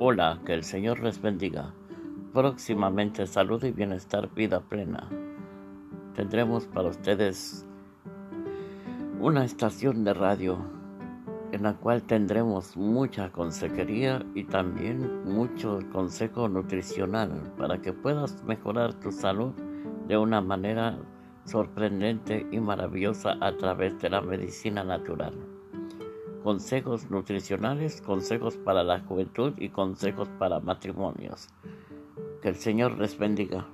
Hola, que el Señor les bendiga. Próximamente salud y bienestar, vida plena. Tendremos para ustedes una estación de radio en la cual tendremos mucha consejería y también mucho consejo nutricional para que puedas mejorar tu salud de una manera sorprendente y maravillosa a través de la medicina natural consejos nutricionales, consejos para la juventud y consejos para matrimonios. Que el Señor les bendiga.